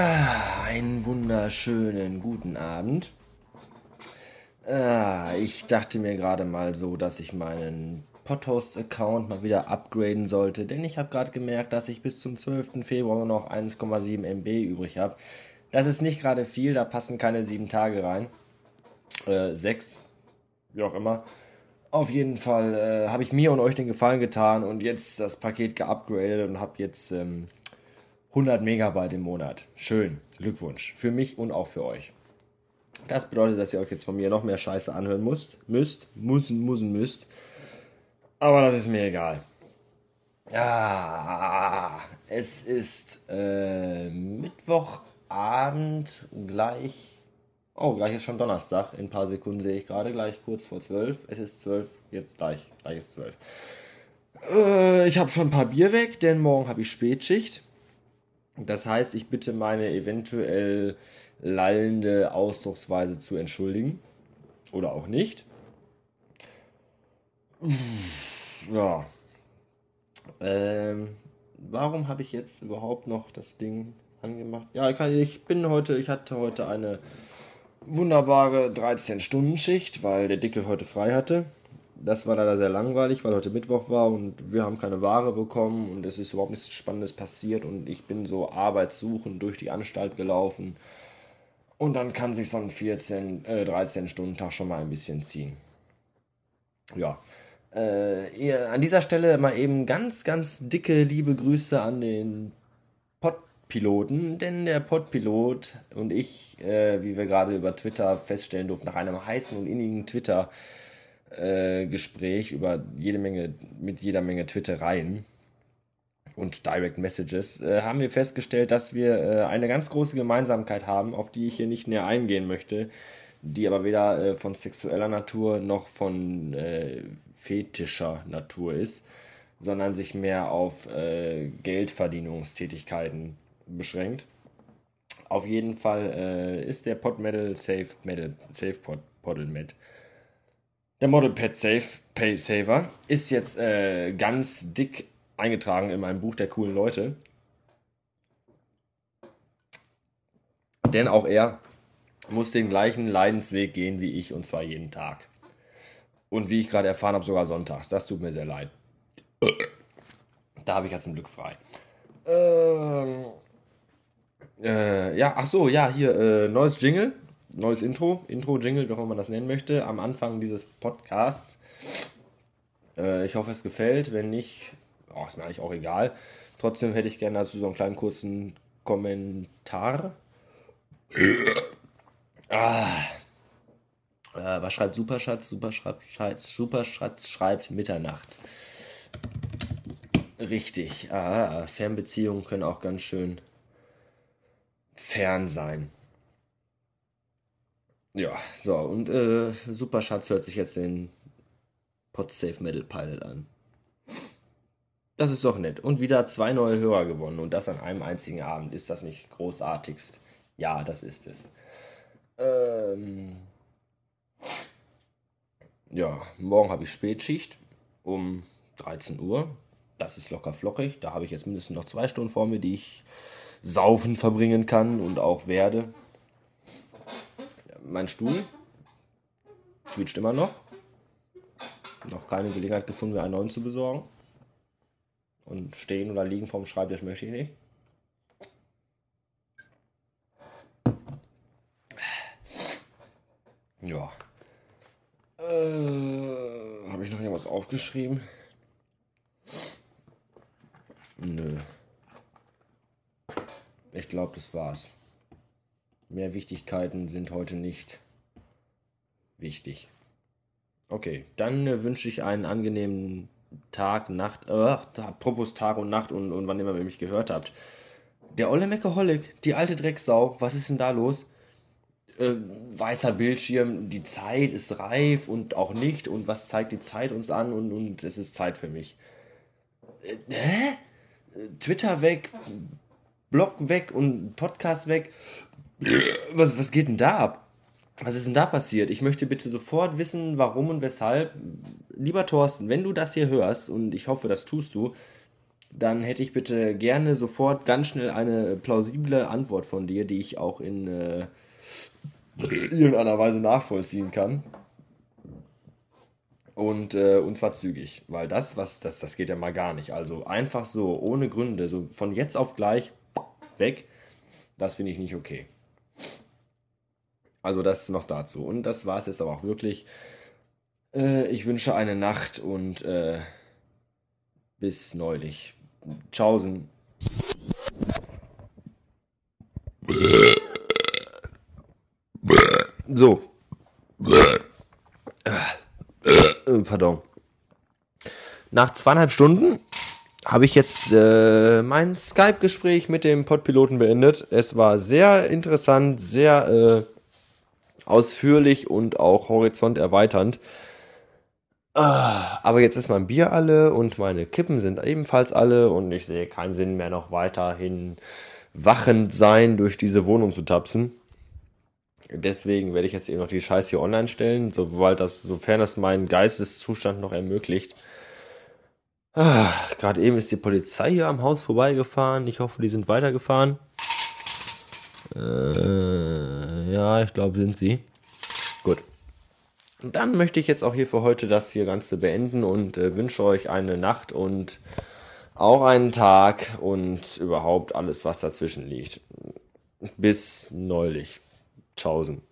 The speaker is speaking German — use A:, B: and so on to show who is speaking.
A: Ah, einen wunderschönen guten Abend. Ah, ich dachte mir gerade mal so, dass ich meinen Podhost-Account mal wieder upgraden sollte, denn ich habe gerade gemerkt, dass ich bis zum 12. Februar noch 1,7 MB übrig habe. Das ist nicht gerade viel, da passen keine sieben Tage rein. Äh, sechs, wie auch immer. Auf jeden Fall äh, habe ich mir und euch den Gefallen getan und jetzt das Paket geupgradet und habe jetzt ähm, 100 Megabyte im Monat. Schön. Glückwunsch. Für mich und auch für euch. Das bedeutet, dass ihr euch jetzt von mir noch mehr Scheiße anhören müsst. Müsst. Müssen, müssen, müsst. Aber das ist mir egal. Ja, es ist äh, Mittwochabend gleich. Oh, gleich ist schon Donnerstag. In ein paar Sekunden sehe ich gerade gleich kurz vor zwölf. Es ist zwölf, jetzt gleich. Gleich ist zwölf. Äh, ich habe schon ein paar Bier weg, denn morgen habe ich Spätschicht. Das heißt, ich bitte meine eventuell lallende Ausdrucksweise zu entschuldigen. Oder auch nicht. Ja. Ähm, warum habe ich jetzt überhaupt noch das Ding angemacht? Ja, ich bin heute, ich hatte heute eine wunderbare 13-Stunden-Schicht, weil der Dicke heute frei hatte. Das war leider sehr langweilig, weil heute Mittwoch war und wir haben keine Ware bekommen und es ist überhaupt nichts Spannendes passiert und ich bin so arbeitssuchend durch die Anstalt gelaufen. Und dann kann sich so ein 14, äh, 13-Stunden-Tag schon mal ein bisschen ziehen. Ja. Äh, ihr, an dieser Stelle mal eben ganz, ganz dicke liebe Grüße an den Podpiloten, denn der Podpilot und ich, äh, wie wir gerade über Twitter feststellen durften, nach einem heißen und innigen Twitter äh, Gespräch über jede Menge, mit jeder Menge Twittereien und Direct Messages, äh, haben wir festgestellt, dass wir äh, eine ganz große Gemeinsamkeit haben, auf die ich hier nicht näher eingehen möchte, die aber weder äh, von sexueller Natur noch von äh, fetischer Natur ist, sondern sich mehr auf äh, Geldverdienungstätigkeiten beschränkt. Auf jeden Fall ist der Pod Metal Safe Metal Safe Pod Podel mit der Model Pet Safe Pay Saver ist jetzt äh, ganz dick eingetragen in meinem Buch der coolen Leute. Denn auch er muss den gleichen Leidensweg gehen wie ich und zwar jeden Tag. Und wie ich gerade erfahren habe, sogar sonntags. Das tut mir sehr leid. Da habe ich ja zum Glück frei. Ähm, äh, ja, ach so, ja, hier, äh, neues Jingle neues Intro, Intro-Jingle, wie auch immer man das nennen möchte, am Anfang dieses Podcasts. Äh, ich hoffe, es gefällt. Wenn nicht, oh, ist mir eigentlich auch egal. Trotzdem hätte ich gerne dazu so einen kleinen kurzen Kommentar. ah. Äh, was schreibt Superschatz? Superschatz, Superschatz schreibt Mitternacht. Richtig. Ah, Fernbeziehungen können auch ganz schön fern sein. Ja, so, und äh, Super Schatz hört sich jetzt den Podsafe Metal Pilot an. Das ist doch nett. Und wieder zwei neue Hörer gewonnen und das an einem einzigen Abend. Ist das nicht großartigst? Ja, das ist es. Ähm ja, morgen habe ich Spätschicht um 13 Uhr. Das ist locker flockig. Da habe ich jetzt mindestens noch zwei Stunden vor mir, die ich saufen verbringen kann und auch werde mein Stuhl quietscht immer noch. Noch keine Gelegenheit gefunden, mir einen neuen zu besorgen. Und stehen oder liegen vorm Schreibtisch möchte ich nicht. Ja. Äh, Habe ich noch irgendwas aufgeschrieben? Nö. Ich glaube, das war's. Mehr Wichtigkeiten sind heute nicht wichtig. Okay, dann äh, wünsche ich einen angenehmen Tag, Nacht, äh, apropos Tag und Nacht und, und wann immer ihr mich gehört habt. Der olle Meckeholic, die alte Drecksau, was ist denn da los? Äh, weißer Bildschirm, die Zeit ist reif und auch nicht und was zeigt die Zeit uns an und, und es ist Zeit für mich. Äh, hä? Twitter weg, Blog weg und Podcast weg. Was, was geht denn da ab? Was ist denn da passiert? Ich möchte bitte sofort wissen, warum und weshalb. Lieber Thorsten, wenn du das hier hörst, und ich hoffe, das tust du, dann hätte ich bitte gerne sofort ganz schnell eine plausible Antwort von dir, die ich auch in äh, irgendeiner Weise nachvollziehen kann. Und, äh, und zwar zügig, weil das, was, das, das geht ja mal gar nicht. Also einfach so, ohne Gründe, so von jetzt auf gleich weg, das finde ich nicht okay. Also das noch dazu. Und das war es jetzt aber auch wirklich. Äh, ich wünsche eine Nacht und äh, bis neulich. Tschaußen. So. Äh, pardon. Nach zweieinhalb Stunden habe ich jetzt äh, mein Skype-Gespräch mit dem Podpiloten beendet. Es war sehr interessant, sehr äh, ausführlich und auch horizonterweiternd. Ah, aber jetzt ist mein Bier alle und meine Kippen sind ebenfalls alle und ich sehe keinen Sinn mehr noch weiterhin wachend sein, durch diese Wohnung zu tapsen. Deswegen werde ich jetzt eben noch die Scheiße hier online stellen, sobald das, sofern das mein Geisteszustand noch ermöglicht. Ah, Gerade eben ist die Polizei hier am Haus vorbeigefahren. Ich hoffe, die sind weitergefahren. Äh, ja, ich glaube, sind sie. Gut. Und dann möchte ich jetzt auch hier für heute das hier Ganze beenden und äh, wünsche euch eine Nacht und auch einen Tag und überhaupt alles, was dazwischen liegt. Bis neulich. Tschaußen.